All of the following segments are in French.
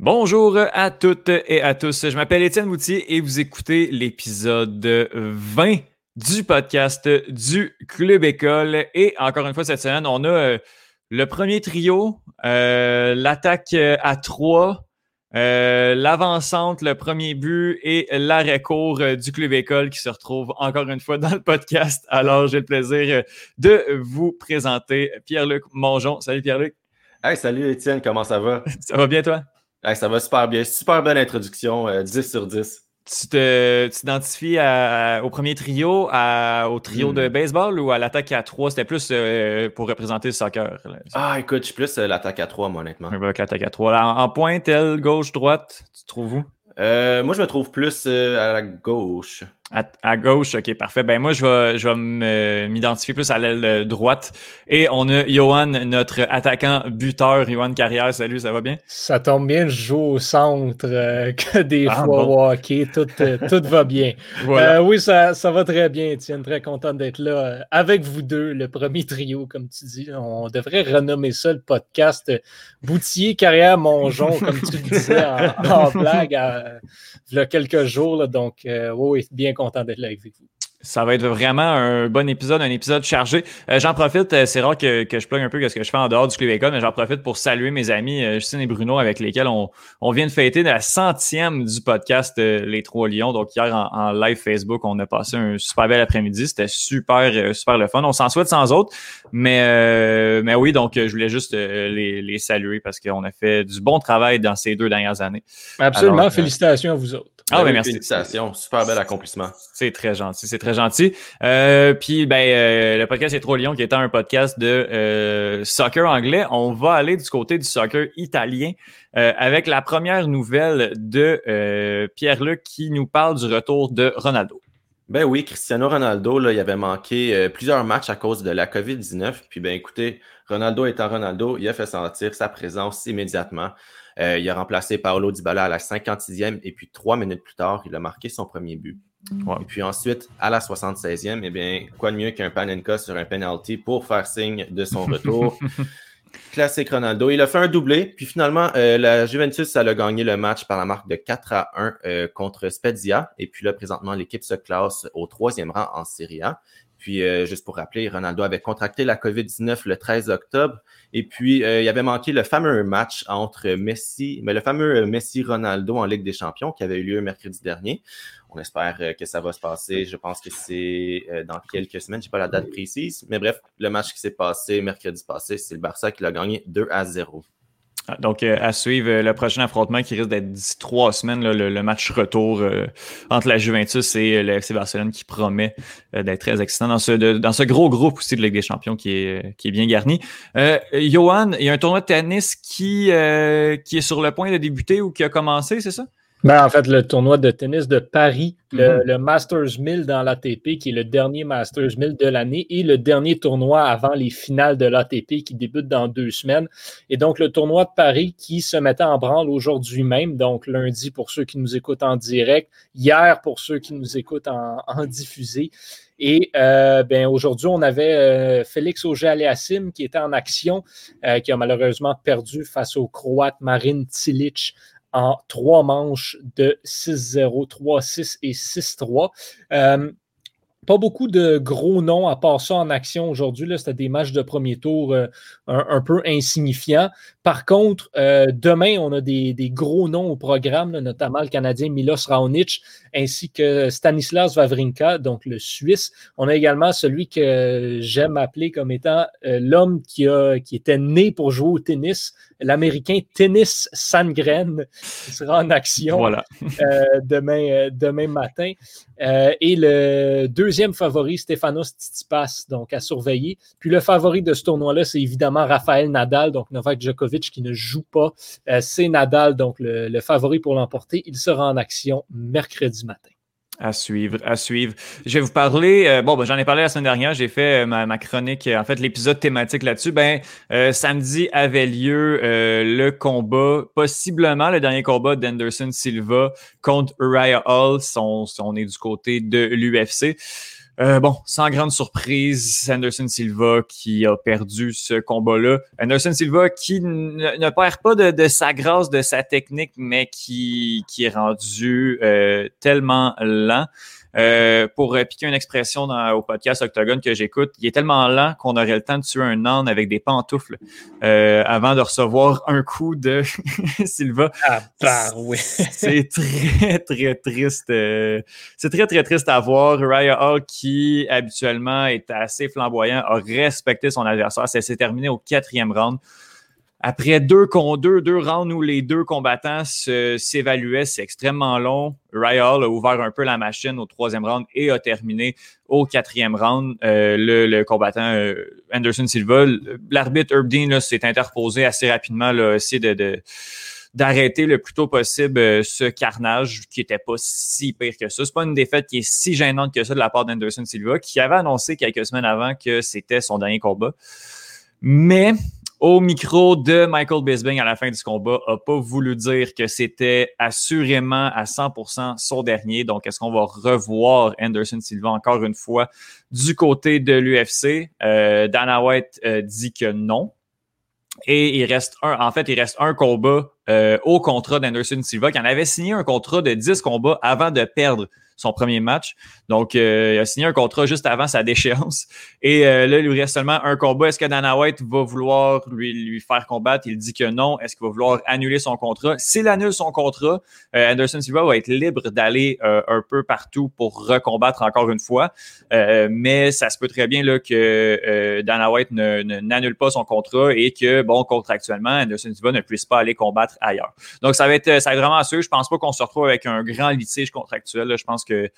Bonjour à toutes et à tous. Je m'appelle Étienne Moutier et vous écoutez l'épisode 20 du podcast du Club École. Et encore une fois, cette semaine, on a euh, le premier trio, euh, l'attaque à trois, euh, l'avancante, le premier but et l'arrêt-court du Club École qui se retrouve encore une fois dans le podcast. Alors, j'ai le plaisir de vous présenter Pierre-Luc Mongeon. Salut Pierre-Luc. Hey, salut Étienne, comment ça va? ça va bien toi? Ça va super bien. Super bonne introduction. 10 euh, sur 10. Tu t'identifies au premier trio, au trio de hmm. baseball ou à l'attaque à 3? C'était plus euh, pour représenter le soccer. Ah, écoute, je suis plus euh, l'attaque à 3, moi, honnêtement. l'attaque à 3. en, en pointe, elle, gauche, droite, tu trouves où? moi, je me trouve plus à la gauche. À, gauche, ok, parfait. Ben moi, je vais, je vais m'identifier plus à l'aile droite. Et on a Johan, notre attaquant buteur, Johan Carrière. Salut, ça va bien? Ça tombe bien, je joue au centre euh, que des ah, fois ok, tout, euh, tout va bien. Euh, oui, ça, ça va très bien, Étienne. Très content d'être là avec vous deux, le premier trio, comme tu dis. On devrait renommer ça le podcast Boutier Carrière Mongeon, comme tu le disais en, blague il y a quelques jours. donc, oui, bien content d'être là avec vous. Ça va être vraiment un bon épisode, un épisode chargé. Euh, j'en profite, euh, c'est rare que, je plug un peu ce que je fais en dehors du Club École, mais j'en profite pour saluer mes amis euh, Justine et Bruno avec lesquels on, vient de fêter la centième du podcast Les Trois Lions. Donc hier en, live Facebook, on a passé un super bel après-midi. C'était super, super le fun. On s'en souhaite sans autres. Mais, mais oui, donc je voulais juste les, saluer parce qu'on a fait du bon travail dans ces deux dernières années. Absolument. Félicitations à vous autres. Ah oui, merci. Félicitations. Super bel accomplissement. C'est très gentil. C'est très gentil. Euh, puis, ben, euh, le podcast C'est trop Lyon, qui est un podcast de euh, soccer anglais. On va aller du côté du soccer italien avec la première nouvelle de Pierre-Luc qui nous parle du retour de Ronaldo. Ben oui, Cristiano Ronaldo, là, il avait manqué plusieurs matchs à cause de la COVID-19. Puis, ben, écoutez, Ronaldo étant Ronaldo, il a fait sentir sa présence immédiatement. Il a remplacé Paolo Dybala à la 56e et puis trois minutes plus tard, il a marqué son premier but. Et puis ensuite, à la 76e, eh bien, quoi de mieux qu'un Panenka sur un penalty pour faire signe de son retour? Classique Ronaldo. Il a fait un doublé, puis finalement, euh, la Juventus, ça a gagné le match par la marque de 4 à 1 euh, contre Spezia. Et puis là, présentement, l'équipe se classe au troisième rang en Serie A. Puis, euh, juste pour rappeler, Ronaldo avait contracté la COVID-19 le 13 octobre. Et puis, euh, il avait manqué le fameux match entre Messi, mais le fameux euh, Messi-Ronaldo en Ligue des Champions qui avait eu lieu mercredi dernier. On espère que ça va se passer. Je pense que c'est dans quelques semaines. Je n'ai pas la date précise. Mais bref, le match qui s'est passé mercredi passé, c'est le Barça qui l'a gagné 2 à 0. Donc, euh, à suivre euh, le prochain affrontement qui risque d'être d'ici trois semaines, le, match retour euh, entre la Juventus et le FC Barcelone qui promet d'être très excitant dans ce, dans ce gros groupe aussi de Ligue des Champions qui est, qui est bien garni. Johan, il y a un tournoi de tennis qui, qui est sur le point de débuter ou qui a commencé, c'est ça? Ben, en fait, le tournoi de tennis de Paris, le, mhm. Masters 1000 dans l'ATP, qui est le dernier Masters 1000 de l'année et le dernier tournoi avant les finales de l'ATP qui débute dans deux semaines. Et donc, le tournoi de Paris qui se mettait en branle aujourd'hui même, donc lundi pour ceux qui nous écoutent en direct, hier pour ceux qui nous écoutent en, diffusé. Et euh, ben, aujourd'hui, on avait euh, Félix Auger-Aliassime qui était en action, euh, qui a malheureusement perdu face au Croate Marin Cilic en trois manches de 6-0, 3-6 et 6-3. Euh, pas beaucoup de gros noms à part ça en action aujourd'hui. C'était des matchs de premier tour euh, un, peu insignifiants. Par contre, euh, demain, on a des, gros noms au programme, notamment le Canadien Milos Raonic ainsi que Stanislas Wawrinka, donc le Suisse. On a également celui que j'aime appeler comme étant l'homme qui, qui était né pour jouer au tennis, l'Américain Tennis Sangren qui sera en action euh, demain, euh, demain matin. Euh, et le deuxième favori, Stefanos Tsitsipas, donc à surveiller. Puis le favori de ce tournoi-là, c'est évidemment Rafael Nadal, donc Novak Djokovic qui ne joue pas. c'est Nadal, donc le favori pour l'emporter. Il sera en action mercredi matin. À suivre, à suivre. Je vais vous parler, euh, bon, ben, j'en ai parlé la semaine dernière, j'ai fait euh, ma, chronique, en fait, l'épisode thématique là-dessus. Ben, euh, samedi avait lieu le combat, possiblement le dernier combat d'Anderson Silva contre Uriah Hall, on, est du côté de l'UFC. Euh, bon, sans grande surprise, Anderson Silva qui a perdu ce combat-là. Anderson Silva qui ne, perd pas de, sa grâce, de sa technique, mais qui, qui est rendu euh, tellement lent. Euh, pour piquer une expression dans, au podcast Octogone que j'écoute, il est tellement lent qu'on aurait le temps de tuer un âne avec des pantoufles euh, avant de recevoir un coup de Silva. Ah, bah, oui. c'est très, très triste. Euh, c'est très, très triste à voir. Raya Hall, qui habituellement est assez flamboyant, a respecté son adversaire. Ça s'est terminé au quatrième round. Après deux, deux, deux rounds où les deux combattants s'évaluaient, c'est extrêmement long. Ryall a ouvert un peu la machine au troisième round et a terminé au quatrième round. Euh, le, combattant euh, Anderson Silva, l'arbitre Herb Dean s'est interposé assez rapidement, là, essayer de, d'arrêter le plus tôt possible euh, ce carnage qui était pas si pire que ça. C'est pas une défaite qui est si gênante que ça de la part d'Anderson Silva, qui avait annoncé quelques semaines avant que c'était son dernier combat. Mais au micro de Michael Bisping à la fin du combat, a pas voulu dire que c'était assurément à 100% son dernier. Donc, est-ce qu'on va revoir Anderson Silva encore une fois du côté de l'UFC? Euh, Dana White euh, dit que non. Et il reste un, en fait, il reste un combat euh, au contrat d'Anderson Silva qui en avait signé un contrat de 10 combats avant de perdre son premier match. Donc, euh, il a signé un contrat juste avant sa déchéance. Et euh, là, il lui reste seulement un combat. Est-ce que Dana White va vouloir lui, lui faire combattre? Il dit que non. Est-ce qu'il va vouloir annuler son contrat? S'il annule son contrat, euh, Anderson Silva va être libre d'aller un peu partout pour recombattre encore une fois. mais ça se peut très bien là, que Dana White n'annule pas son contrat et que, bon, contractuellement, Anderson Silva ne puisse pas aller combattre ailleurs. Donc, ça va être, ça va être vraiment sûr. Je pense pas qu'on se retrouve avec un grand litige contractuel. Je pense que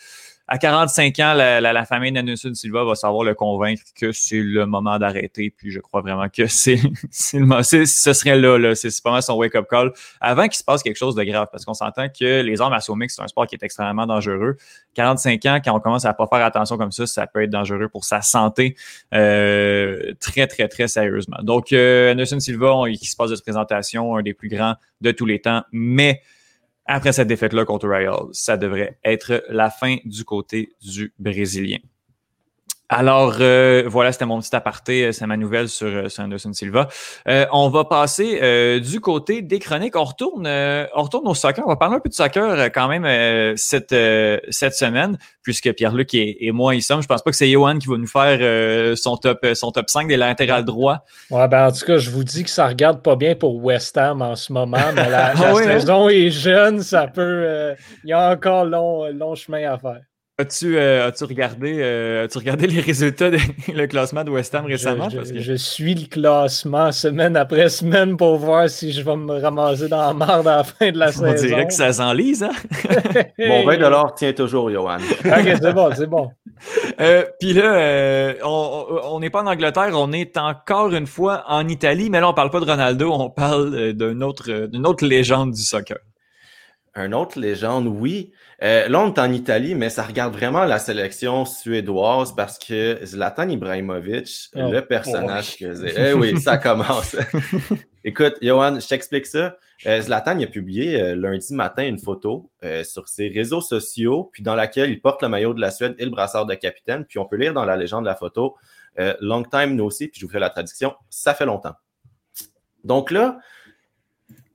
à 45 ans, la, famille d'Anderson Silva va savoir le convaincre que c'est le moment d'arrêter. Puis je crois vraiment que c'est, ce serait là, c'est pas mal son wake-up call avant qu'il se passe quelque chose de grave. Parce qu'on s'entend que les armes à mix, c'est un sport qui est extrêmement dangereux. 45 ans, quand on commence à pas faire attention comme ça, ça peut être dangereux pour sa santé euh, très, très, très sérieusement. Donc, euh, Anderson Silva, qui se passe de présentation, un des plus grands de tous les temps, mais après cette défaite-là contre Royal, ça devrait être la fin du côté du Brésilien. Alors, euh, voilà, c'était mon petit aparté, euh, c'est ma nouvelle sur, euh, Anderson Silva. on va passer du côté des chroniques. On retourne, on retourne au soccer. On va parler un peu de soccer quand même cette, cette semaine, puisque Pierre-Luc et, moi y sommes. Je pense pas que c'est Johan qui va nous faire son, top, son top 5 des latérales droits. Ouais, ben, en tout cas, je vous dis que ça regarde pas bien pour West Ham en ce moment, mais la, ah hein? saison est jeune, ça peut. Il y a encore long, long chemin à faire. As-tu euh, as regardé, euh, as regardé les résultats du le classement de West Ham récemment? Je, je, suis le classement semaine après semaine pour voir si je vais me ramasser dans la marde à la fin de la saison. On dirait que ça s'enlise, hein? Mon 20 tient toujours, Johan. ok, c'est bon, c'est bon. Euh, Puis là, euh, on n'est pas en Angleterre, on est encore une fois en Italie, mais là, on parle pas de Ronaldo, on parle d'une autre, autre légende du soccer. Un autre légende, oui. Euh, là, on est en Italie, mais ça regarde vraiment la sélection suédoise parce que Zlatan Ibrahimovic, oh, le personnage que c'est. Eh oui, ça commence. Écoute, Johan, je t'explique ça. Euh, Zlatan il a publié euh, lundi matin une photo sur ses réseaux sociaux, puis dans laquelle il porte le maillot de la Suède et le brassard de capitaine. Puis on peut lire dans la légende de la photo Long time no see, puis je vous fais la traduction, ça fait longtemps. Donc là,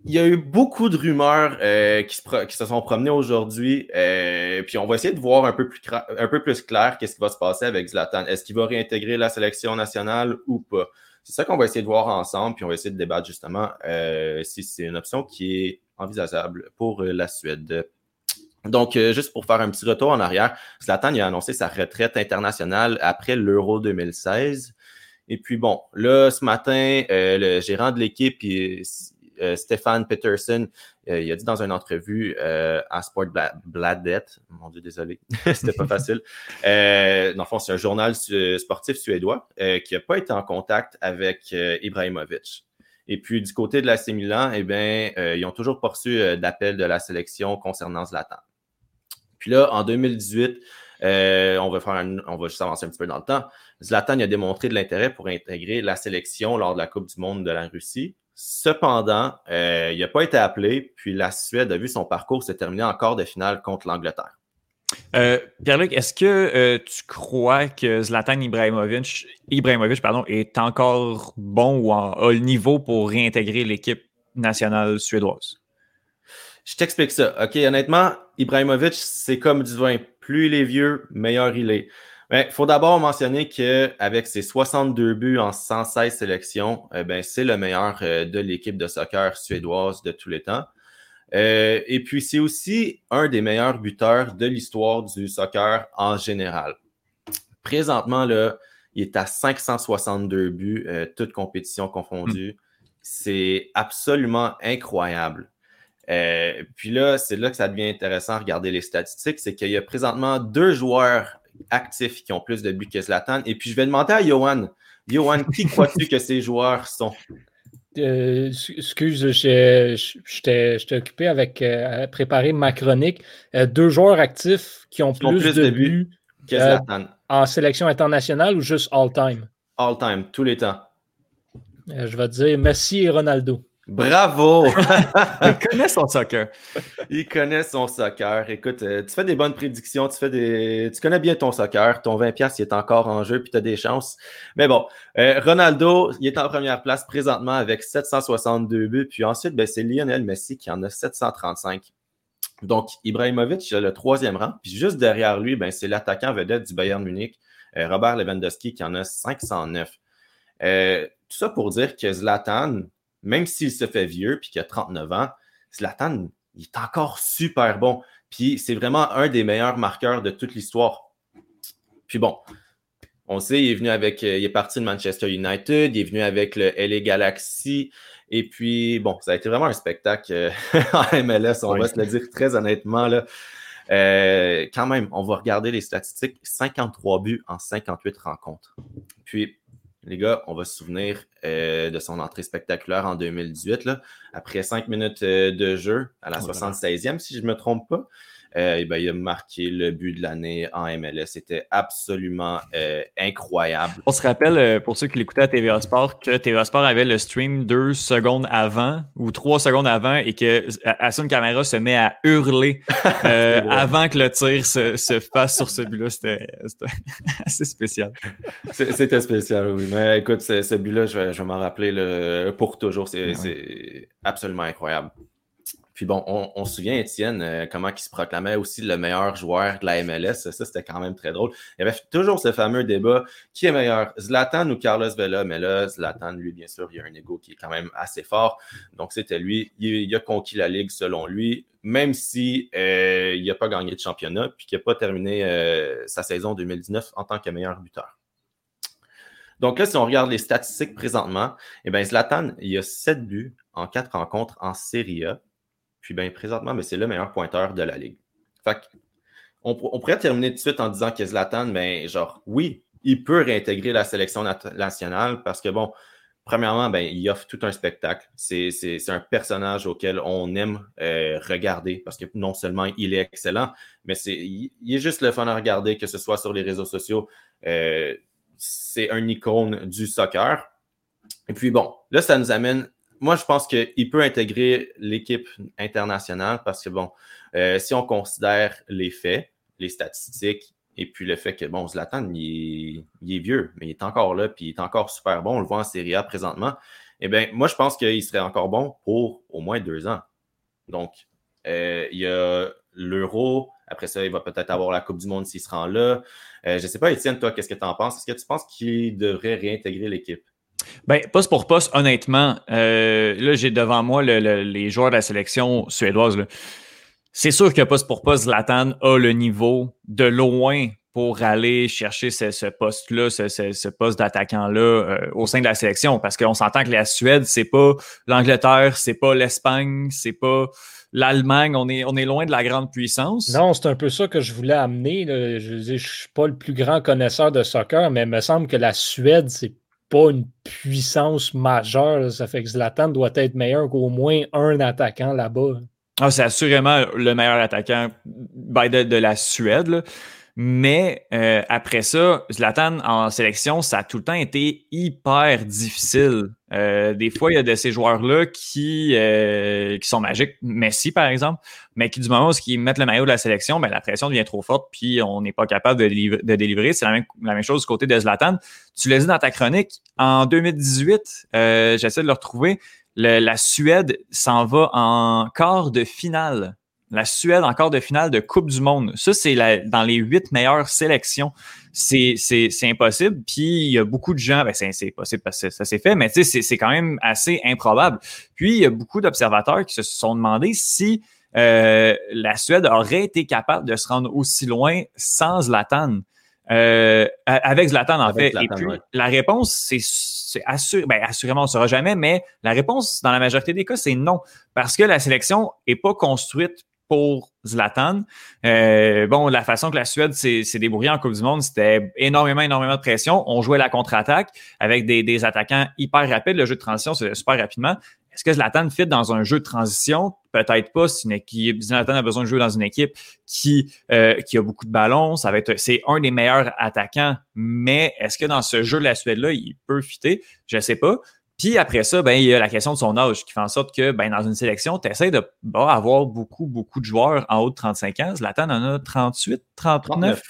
il y a eu beaucoup de rumeurs euh, qui, se sont promenées aujourd'hui. Euh, puis on va essayer de voir un peu plus, un peu plus clair qu'est-ce qui va se passer avec Zlatan. Est-ce qu'il va réintégrer la sélection nationale ou pas? C'est ça qu'on va essayer de voir ensemble, puis on va essayer de débattre justement euh, si c'est une option qui est envisageable pour la Suède. Donc, juste pour faire un petit retour en arrière, Zlatan a annoncé sa retraite internationale après l'Euro 2016. Et puis bon, là, ce matin, le gérant de l'équipe, euh, Stéphane Peterson, euh, il a dit dans une entrevue euh, à Sport Bladet, mon Dieu, désolé, c'était pas facile. dans le fond, c'est un journal sportif suédois qui n'a pas été en contact avec Ibrahimovic. Et puis, du côté de la Milan, eh bien, ils ont toujours poursu d'appel de la sélection concernant Zlatan. Puis là, en 2018, on, va faire on va juste avancer un petit peu dans le temps. Zlatan a démontré de l'intérêt pour intégrer la sélection lors de la Coupe du Monde de la Russie. Cependant, euh, il n'a pas été appelé, puis la Suède a vu son parcours se terminer en quart de finale contre l'Angleterre. Euh, Pierre-Luc, est-ce que euh, tu crois que Zlatan Ibrahimovic, Ibrahimovic pardon, est encore bon ou a le niveau pour réintégrer l'équipe nationale suédoise? Je t'explique ça. OK, honnêtement, Ibrahimovic, c'est comme du vin. Plus il est vieux, meilleur il est. Il faut d'abord mentionner qu'avec ses 62 buts en 116 sélections, eh ben, c'est le meilleur euh, de l'équipe de soccer suédoise de tous les temps. Euh, et puis, c'est aussi un des meilleurs buteurs de l'histoire du soccer en général. Présentement, là, il est à 562 buts, euh, toutes compétitions confondues. C'est absolument incroyable. Euh, puis là, c'est là que ça devient intéressant à regarder les statistiques, c'est qu'il y a présentement deux joueurs actifs qui ont plus de buts que Zlatan. Et puis je vais demander à Johan, Johan, qui crois-tu que ces joueurs sont? Euh, excuse, j'étais occupé avec euh, préparer ma chronique. Euh, deux joueurs actifs qui ont, plus, de, buts, que Zlatan. en sélection internationale ou juste all-time? All-time, tous les temps. je vais te dire Messi et Ronaldo. Bravo! il connaît son soccer. Il connaît son soccer. Écoute, euh, tu fais des bonnes prédictions, tu fais des. Tu connais bien ton soccer. Ton 20$ il est encore en jeu, puis tu as des chances. Mais bon, euh, Ronaldo, il est en première place présentement avec 762 buts. Puis ensuite, ben, c'est Lionel Messi qui en a 735. Donc, Ibrahimovic, il a le troisième rang. Puis juste derrière lui, ben, c'est l'attaquant vedette du Bayern Munich, euh, Robert Lewandowski, qui en a 509. tout ça pour dire que Zlatan, même s'il se fait vieux puis qu'il a 39 ans, Zlatan, il est encore super bon. Puis c'est vraiment un des meilleurs marqueurs de toute l'histoire. Puis bon, on sait, il est venu avec, euh, il est parti de Manchester United, il est venu avec le LA Galaxy. Et puis, bon, ça a été vraiment un spectacle euh, en MLS, on va se le dire très honnêtement. Là. Euh, quand même, on va regarder les statistiques 53 buts en 58 rencontres. Puis, les gars, on va se souvenir euh, de son entrée spectaculaire en 2018, là, après cinq minutes euh, de jeu à la 76e, si je ne me trompe pas. Euh, ben, il a marqué le but de l'année en MLS. C'était absolument euh, incroyable. On se rappelle, euh, pour ceux qui l'écoutaient à TVA Sport, que TVA Sport avait le stream deux secondes avant ou trois secondes avant et que Asun Camara se met à hurler avant que le tir se, fasse sur ce but-là. C'était assez spécial. C'était spécial, oui. Mais écoute, ce, but-là, je vais, m'en rappeler pour toujours. C'est absolument incroyable. Puis bon, on, se souvient, Étienne, euh, comment il se proclamait aussi le meilleur joueur de la MLS. Ça, c'était quand même très drôle. Il y avait toujours ce fameux débat qui est meilleur, Zlatan ou Carlos Vela? Mais là, Zlatan, lui, bien sûr, il a un ego qui est quand même assez fort. Donc, c'était lui. Il, a conquis la Ligue selon lui, même si euh, il n'a pas gagné de championnat puis qu'il n'a pas terminé euh, sa saison 2019 en tant que meilleur buteur. Donc là, si on regarde les statistiques présentement, eh bien, Zlatan, il a 7 buts en 4 rencontres en Serie A. Puis bien, présentement, mais c'est le meilleur pointeur de la ligue. Fait on, pourrait terminer tout de suite en disant que Zlatan, mais genre, oui, il peut réintégrer la sélection nationale parce que, bon, premièrement, ben, il offre tout un spectacle. C'est un personnage auquel on aime euh, regarder parce que non seulement il est excellent, mais c'est il, est juste le fun à regarder, que ce soit sur les réseaux sociaux. Euh, c'est un icône du soccer. Et puis bon, là, ça nous amène moi, je pense qu'il peut intégrer l'équipe internationale parce que, bon, euh, si on considère les faits, les statistiques, et puis le fait que, bon, Zlatan, il est, vieux, mais il est encore là, puis il est encore super bon. On le voit en Serie A présentement. Eh bien, moi, je pense qu'il serait encore bon pour au moins deux ans. Donc, euh, il y a l'Euro. Après ça, il va peut-être avoir la Coupe du Monde s'il se rend là. Euh, je ne sais pas, Étienne, toi, qu'est-ce que tu en penses? Est-ce que tu penses qu'il devrait réintégrer l'équipe? Ben, poste pour poste, honnêtement, euh, là, j'ai devant moi les joueurs de la sélection suédoise. C'est sûr que poste pour poste, Zlatan a le niveau de loin pour aller chercher ce, poste-là, ce, poste d'attaquant-là euh, au sein de la sélection. Parce qu'on s'entend que la Suède, c'est pas l'Angleterre, c'est pas l'Espagne, c'est pas l'Allemagne. On est, on est loin de la grande puissance. Non, c'est un peu ça que je voulais amener. Je ne suis pas le plus grand connaisseur de soccer, mais il me semble que la Suède, c'est pas une puissance majeure. Ça fait que Zlatan doit être meilleur qu'au moins un attaquant là-bas. Ah, c'est assurément le meilleur attaquant de, la Suède. Mais euh, après ça, Zlatan en sélection, ça a tout le temps été hyper difficile. Euh, des fois, il y a de ces joueurs-là qui, euh, qui sont magiques. Messi, par exemple, mais qui, du moment où ils mettent le maillot de la sélection, ben, la pression devient trop forte, puis on n'est pas capable de, de délivrer. C'est la même, chose du côté de Zlatan. Tu l'as dit dans ta chronique, en 2018, j'essaie de le retrouver, la Suède s'en va en quart de finale la Suède en quart de finale de Coupe du Monde. Ça, c'est dans les huit meilleures sélections. C'est impossible. Puis il y a beaucoup de gens, ben c'est possible parce que ça s'est fait, mais c'est quand même assez improbable. Puis il y a beaucoup d'observateurs qui se sont demandé si euh, la Suède aurait été capable de se rendre aussi loin sans Zlatan. Euh, avec Zlatan, en fait. Et puis, la réponse, c'est assur ben, assurément, on ne saura jamais, mais la réponse, dans la majorité des cas, c'est non. Parce que la sélection n'est pas construite pour Zlatan. Euh, bon, la façon que la Suède s'est débrouillée en Coupe du Monde, c'était énormément, énormément de pression. On jouait la contre-attaque avec des, attaquants hyper rapides. Le jeu de transition, c'est super rapidement. Est-ce que Zlatan fit dans un jeu de transition? Peut-être pas. Une équipe. Zlatan a besoin de jouer dans une équipe qui, euh, qui a beaucoup de ballons. C'est un des meilleurs attaquants. Mais est-ce que dans ce jeu la Suède-là, il peut fitter? Je ne sais pas. Puis après ça, ben, il y a la question de son âge qui fait en sorte que ben, dans une sélection, tu essaies de bah, avoir beaucoup, beaucoup de joueurs en haut de 35 ans. Zlatan en a 38, 39.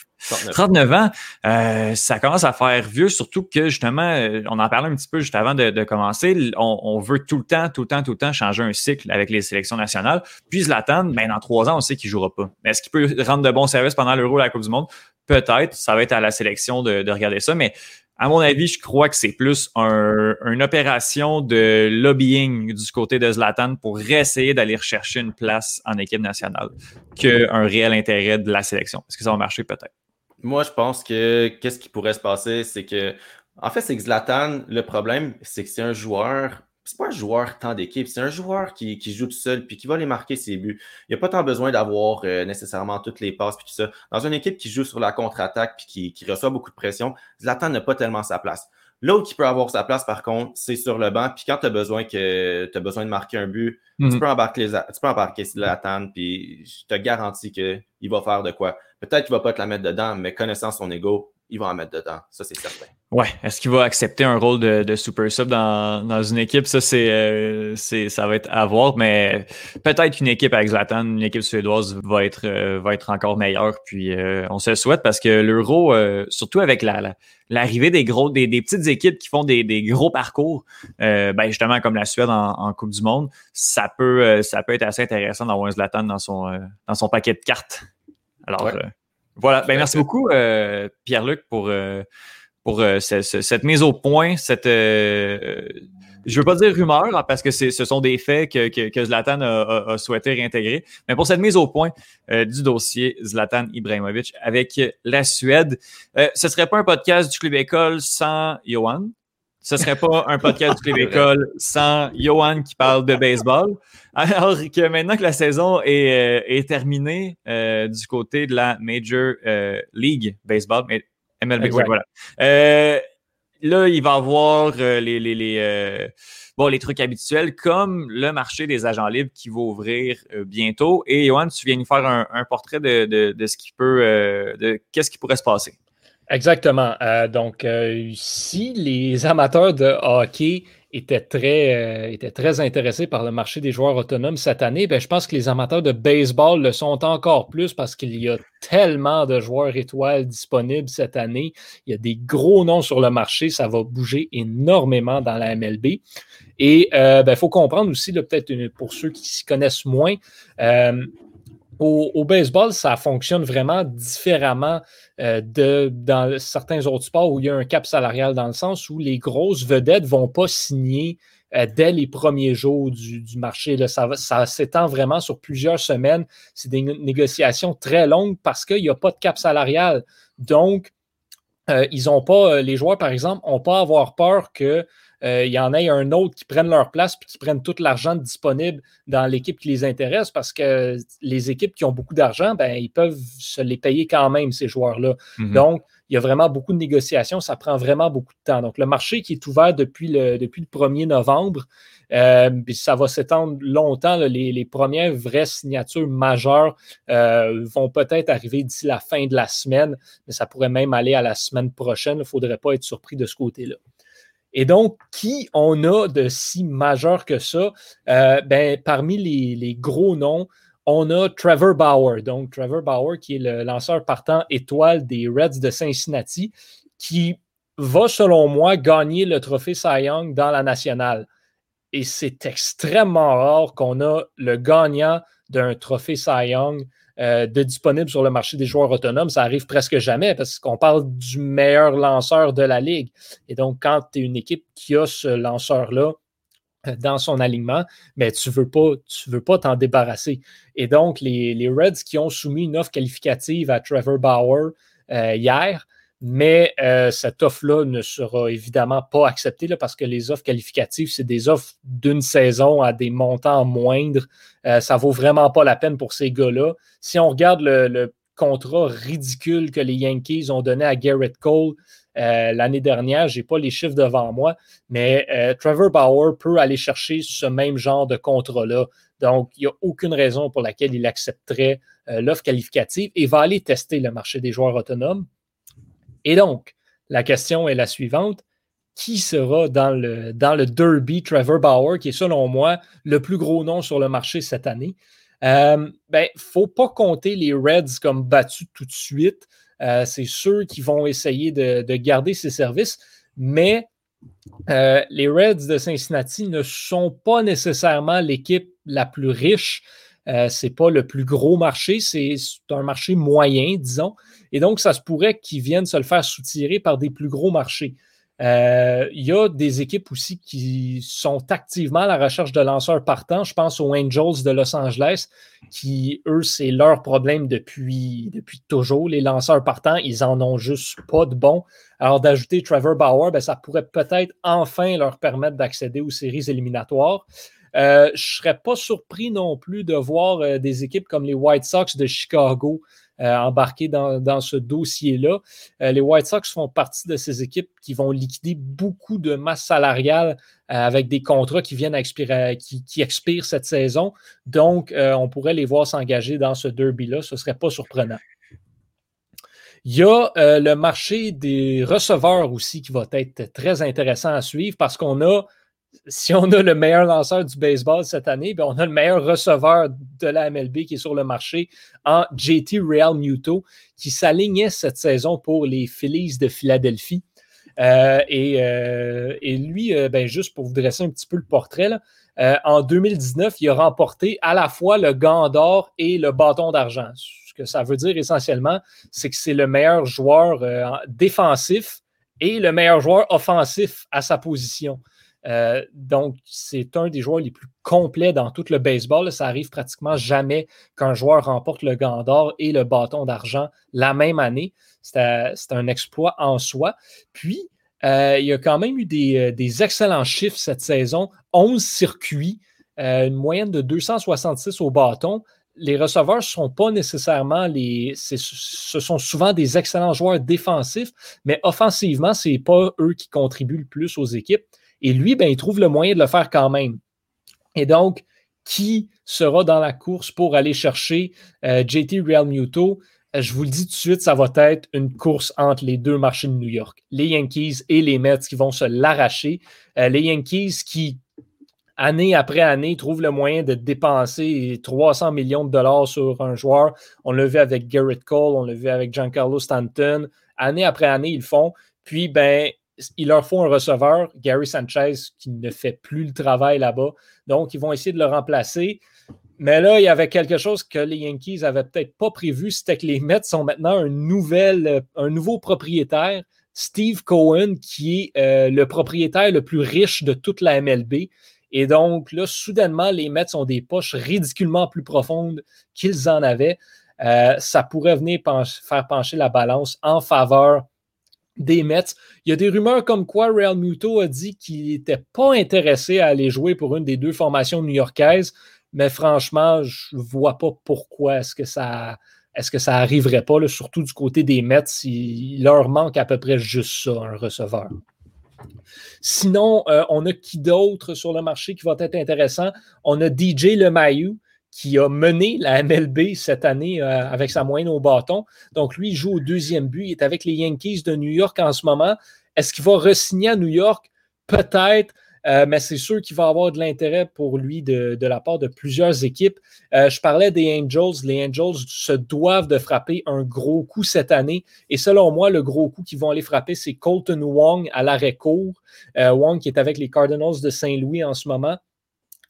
39, ans, euh, ça commence à faire vieux, surtout que justement, euh, on en parlait un petit peu juste avant de, commencer, on, veut tout le temps, tout le temps, tout le temps changer un cycle avec les sélections nationales. Puis Zlatan, ben, dans trois ans, on sait qu'il ne jouera pas. Est-ce qu'il peut rendre de bons services pendant l'Euro et la Coupe du Monde? Peut-être, ça va être à la sélection de, de regarder ça, mais à mon avis, je crois que c'est plus une opération de lobbying du côté de Zlatan pour essayer d'aller rechercher une place en équipe nationale qu'un réel intérêt de la sélection. Est-ce que ça va marcher peut-être? Moi, je pense que qu'est-ce qui pourrait se passer, c'est que, en fait, c'est que Zlatan, le problème, c'est que c'est un joueur c'est pas un joueur tant d'équipe, c'est un joueur qui, joue tout seul puis qui va les marquer ses buts. Il n'y a pas tant besoin d'avoir euh, nécessairement toutes les passes puis tout ça. Dans une équipe qui joue sur la contre-attaque puis qui, reçoit beaucoup de pression, Zlatan n'a pas tellement sa place. L'autre qui peut avoir sa place, par contre, c'est sur le banc. Puis quand tu as besoin que as besoin de marquer un but, tu mhm. peux embarquer tu peux embarquer Zlatan, puis je te garantis qu'il va faire de quoi. Peut-être qu'il va pas te la mettre dedans, mais connaissant son ego, il va en mettre dedans. Ça, c'est certain. Ouais. Est-ce qu'il va accepter un rôle de, super sub dans, une équipe? Ça, euh, c'est, ça va être à voir, mais peut-être qu'une équipe avec Zlatan, une équipe suédoise va être, euh, va être encore meilleure. Puis euh, on se le souhaite parce que l'Euro, surtout avec la, l'arrivée des gros, des, petites équipes qui font des, gros parcours, ben justement comme la Suède en, Coupe du Monde, ça peut, ça peut être assez intéressant d'avoir un Zlatan dans son, dans son paquet de cartes. Alors, voilà. Ben, merci beaucoup, Pierre-Luc, pour pour euh, cette mise au point, cette. Euh, je veux pas dire rumeur, hein, parce que ce sont des faits que, que, Zlatan a, souhaité réintégrer, mais pour cette mise au point euh, du dossier Zlatan Ibrahimovic avec la Suède, ce serait pas un podcast du Club École sans Johan? Ce serait pas un podcast du Club École sans Johan qui parle de baseball. Alors que maintenant que la saison est, est terminée du côté de la Major League Baseball, MLB, voilà. Euh, là, il va avoir euh, les, les, les, euh, bon, les trucs habituels comme le marché des agents libres qui va ouvrir bientôt. Et Johan, tu viens nous faire un, portrait de, de, de, ce qui peut, de qu'est-ce qui pourrait se passer. Exactement. donc, si les amateurs de hockey était très, euh, était très intéressé par le marché des joueurs autonomes cette année, ben, je pense que les amateurs de baseball le sont encore plus parce qu'il y a tellement de joueurs étoiles disponibles cette année. Il y a des gros noms sur le marché. Ça va bouger énormément dans la MLB. Et il euh, ben, faut comprendre aussi, peut-être pour ceux qui s'y connaissent moins, au, baseball, ça fonctionne vraiment différemment euh, dans certains autres sports où il y a un cap salarial dans le sens où les grosses vedettes ne vont pas signer euh, dès les premiers jours du, marché. Ça, s'étend vraiment sur plusieurs semaines. C'est des négociations très longues parce qu'il n'y a pas de cap salarial. Donc, euh, ils pas, les joueurs, par exemple, n'ont pas à avoir peur que il y en ait un autre qui prenne leur place puis qui prennent tout l'argent disponible dans l'équipe qui les intéresse parce que les équipes qui ont beaucoup d'argent, ben, ils peuvent se les payer quand même, ces joueurs-là. Mm-hmm. Donc, il y a vraiment beaucoup de négociations, ça prend vraiment beaucoup de temps. Donc, le marché qui est ouvert depuis le, depuis le 1er novembre, euh, ça va s'étendre longtemps. les, premières vraies signatures majeures euh, vont peut-être arriver d'ici la fin de la semaine, mais ça pourrait même aller à la semaine prochaine. Il ne faudrait pas être surpris de ce côté-là. Et donc, qui on a de si majeur que ça? Euh, ben, parmi les, gros noms, on a Trevor Bauer. Donc, Trevor Bauer, qui est le lanceur partant étoile des Reds de Cincinnati, qui va, selon moi, gagner le trophée Cy Young dans la nationale. Et c'est extrêmement rare qu'on a le gagnant d'un trophée Cy Young euh, de disponible sur le marché des joueurs autonomes. Ça arrive presque jamais parce qu'on parle du meilleur lanceur de la ligue. Et donc, quand tu es une équipe qui a ce lanceur-là, euh, dans son alignement, mais tu ne veux pas veux pas t'en débarrasser. Et donc, les, Reds qui ont soumis une offre qualificative à Trevor Bauer euh, hier, mais euh, cette offre-là ne sera évidemment pas acceptée là, parce que les offres qualificatives, c'est des offres d'une saison à des montants moindres. ça ne vaut vraiment pas la peine pour ces gars-là. Si on regarde le contrat ridicule que les Yankees ont donné à Garrett Cole, euh, l'année dernière. Je n'ai pas les chiffres devant moi, mais euh, Trevor Bauer peut aller chercher ce même genre de contrat-là. Donc, il n'y a aucune raison pour laquelle il accepterait euh, l'offre qualificative et va aller tester le marché des joueurs autonomes. Et donc, la question est la suivante. Qui sera dans le, dans le Derby Trevor Bauer, qui est selon moi le plus gros nom sur le marché cette année? Il ben, ne faut pas compter les Reds comme battus tout de suite. Euh, c'est ceux qui vont essayer de, garder ces services, mais euh, les Reds de Cincinnati ne sont pas nécessairement l'équipe la plus riche. Euh, ce n'est pas le plus gros marché, c'est un marché moyen, disons. Et donc, ça se pourrait qu'ils viennent se le faire soutirer par des plus gros marchés. Euh, il y a des équipes aussi qui sont activement à la recherche de lanceurs partants. Je pense aux Angels de Los Angeles, qui, eux, c'est leur problème depuis, depuis toujours. Les lanceurs partants, ils en ont juste pas de bons. Alors, d'ajouter Trevor Bauer, ben, ça pourrait peut-être enfin leur permettre d'accéder aux séries éliminatoires. Euh, je ne serais pas surpris non plus de voir euh, des équipes comme les White Sox de Chicago euh, embarqués dans, ce dossier-là. Les White Sox font partie de ces équipes qui vont liquider beaucoup de masse salariale avec des contrats qui viennent expirer, qui, expirent cette saison. Donc, on pourrait les voir s'engager dans ce derby-là. Ce ne serait pas surprenant. Il y a le marché des receveurs aussi qui va être très intéressant à suivre parce qu'on a si on a le meilleur lanceur du baseball cette année, ben, on a le meilleur receveur de la MLB qui est sur le marché en JT Real Muto, qui s'alignait cette saison pour les Phillies de Philadelphie. Euh, euh, et, lui, euh, ben, juste pour vous dresser un petit peu le portrait, en 2019, il a remporté à la fois le gant d'or et le bâton d'argent. Ce que ça veut dire essentiellement, c'est que c'est le meilleur joueur défensif et le meilleur joueur offensif à sa position. Euh, donc, c'est un des joueurs les plus complets dans tout le baseball. Ça arrive pratiquement jamais qu'un joueur remporte le gant d'or et le bâton d'argent la même année. C'est euh, un exploit en soi. Puis, euh, il y a quand même eu des, excellents chiffres cette saison. 11 circuits, une moyenne de 266 au bâton. Les receveurs ne sont pas nécessairement les. Ce sont souvent des excellents joueurs défensifs, mais offensivement, ce n'est pas eux qui contribuent le plus aux équipes. Et lui, ben, il trouve le moyen de le faire quand même. Et donc, qui sera dans la course pour aller chercher euh, JT Real Muto? Euh, je vous le dis tout de suite, ça va être une course entre les deux marchés de New York, les Yankees et les Mets qui vont se l'arracher. Euh, les Yankees qui, année après année, trouvent le moyen de dépenser 300 millions de dollars sur un joueur. On l'a vu avec Garrett Cole, on l'a vu avec Giancarlo Stanton. Année après année, ils le font. Puis, ben, il leur faut un receveur, Gary Sanchez, qui ne fait plus le travail là-bas. Donc, ils vont essayer de le remplacer. Mais là, il y avait quelque chose que les Yankees n'avaient peut-être pas prévu, c'était que les Mets sont maintenant un, un nouveau propriétaire, Steve Cohen, qui est euh, le propriétaire le plus riche de toute la MLB. Et donc, là, soudainement, les Mets ont des poches ridiculement plus profondes qu'ils en avaient. Euh, ça pourrait venir faire pencher la balance en faveur des Mets. Il y a des rumeurs comme quoi Real Muto a dit qu'il n'était pas intéressé à aller jouer pour une des deux formations new-yorkaises, mais franchement, je ne vois pas pourquoi est-ce que ça est-ce que ça arriverait pas, surtout du côté des Mets, il, leur manque à peu près juste ça, un receveur. Sinon, euh, on a qui d'autre sur le marché qui va être intéressant? On a DJ Lemayou qui a mené la MLB cette année euh, avec sa moyenne au bâton. Donc, lui, il joue au deuxième but. Il est avec les Yankees de New York en ce moment. Est-ce qu'il va re-signer à New York? Peut-être. Euh, mais c'est sûr qu'il va avoir de l'intérêt pour lui de, la part de plusieurs équipes. Euh, je parlais des Angels. Les Angels se doivent de frapper un gros coup cette année. Et selon moi, le gros coup qu'ils vont aller frapper, c'est Colton Wong à l'arrêt court. Wong qui est avec les Cardinals de Saint-Louis en ce moment.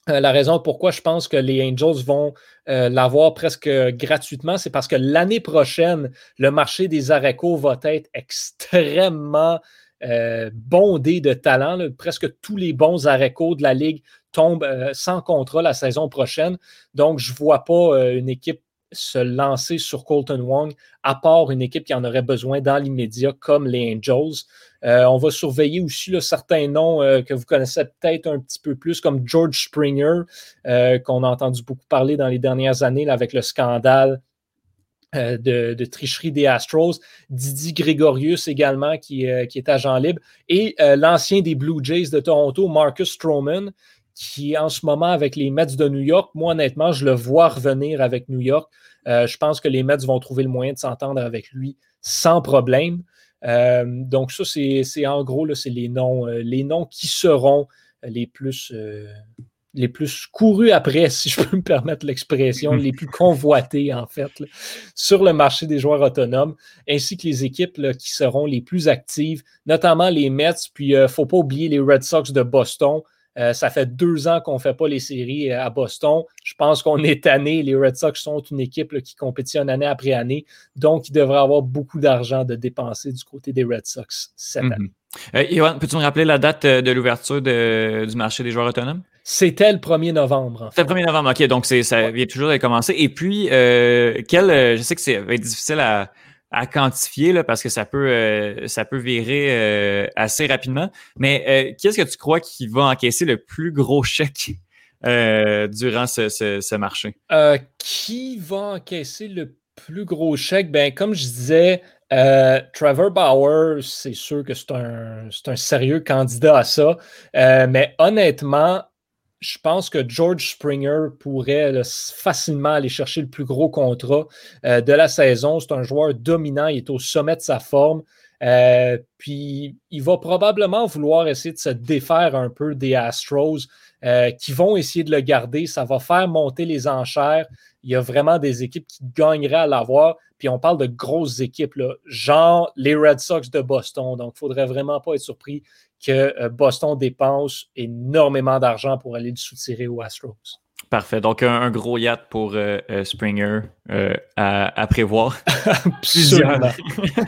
Euh, la raison pourquoi je pense que les Angels vont euh, l'avoir presque gratuitement, c'est parce que l'année prochaine, le marché des arrêts va être extrêmement euh, bondé de talent. Presque tous les bons arrêts de la Ligue tombent sans contrat la saison prochaine. Donc, je ne vois pas une équipe se lancer sur Colton Wong, à part une équipe qui en aurait besoin dans l'immédiat, comme les Angels. Euh, on va surveiller aussi certains noms euh, que vous connaissez peut-être un petit peu plus, comme George Springer, euh, qu'on a entendu beaucoup parler dans les dernières années avec le scandale de, tricherie des Astros. Didi Gregorius également, qui, qui est agent libre. Et l'ancien des Blue Jays de Toronto, Marcus Stroman, qui en ce moment avec les Mets de New York. Moi, honnêtement, je le vois revenir avec New York. je pense que les Mets vont trouver le moyen de s'entendre avec lui sans problème. Euh, donc, ça, c'est en gros, c'est les noms, euh, les noms qui seront les plus, euh, les plus courus après, si je peux me permettre l'expression, les plus convoités, en fait, sur le marché des joueurs autonomes, ainsi que les équipes qui seront les plus actives, notamment les Mets. Puis, il ne faut pas oublier les Red Sox de Boston. Euh, ça fait deux ans qu'on ne fait pas les séries euh, à Boston. Je pense qu'on est tanné. Les Red Sox sont une équipe qui compétitionne année après année. Donc, il devrait avoir beaucoup d'argent de dépenser du côté des Red Sox cette mhm. année. Euh, peux-tu me rappeler la date de l'ouverture du marché des joueurs autonomes? C'était le 1er novembre. C'était le 1er novembre, OK. Donc, ça vient toujours de commencer. Et puis, quel, je sais que c'est difficile à, à quantifier là, parce que ça peut, euh, virer euh, assez rapidement. Mais euh, qu'est-ce que tu crois qui va encaisser le plus gros chèque durant ce, ce, marché? qui va encaisser le plus gros chèque? Ben, comme je disais, Trevor Bauer, c'est sûr que c'est un, un, sérieux candidat à ça. mais honnêtement, je pense que George Springer pourrait facilement aller chercher le plus gros contrat euh, de la saison. C'est un joueur dominant, il est au sommet de sa forme. Euh, puis il va probablement vouloir essayer de se défaire un peu des Astros euh, qui vont essayer de le garder. Ça va faire monter les enchères. Il y a vraiment des équipes qui gagneraient à l'avoir. Puis on parle de grosses équipes, là, genre les Red Sox de Boston. Donc, il ne faudrait vraiment pas être surpris que euh, Boston dépense énormément d'argent pour aller le soutirer aux Astros. Parfait. Donc, un, gros yacht pour euh, euh, Springer à, prévoir. Absolument.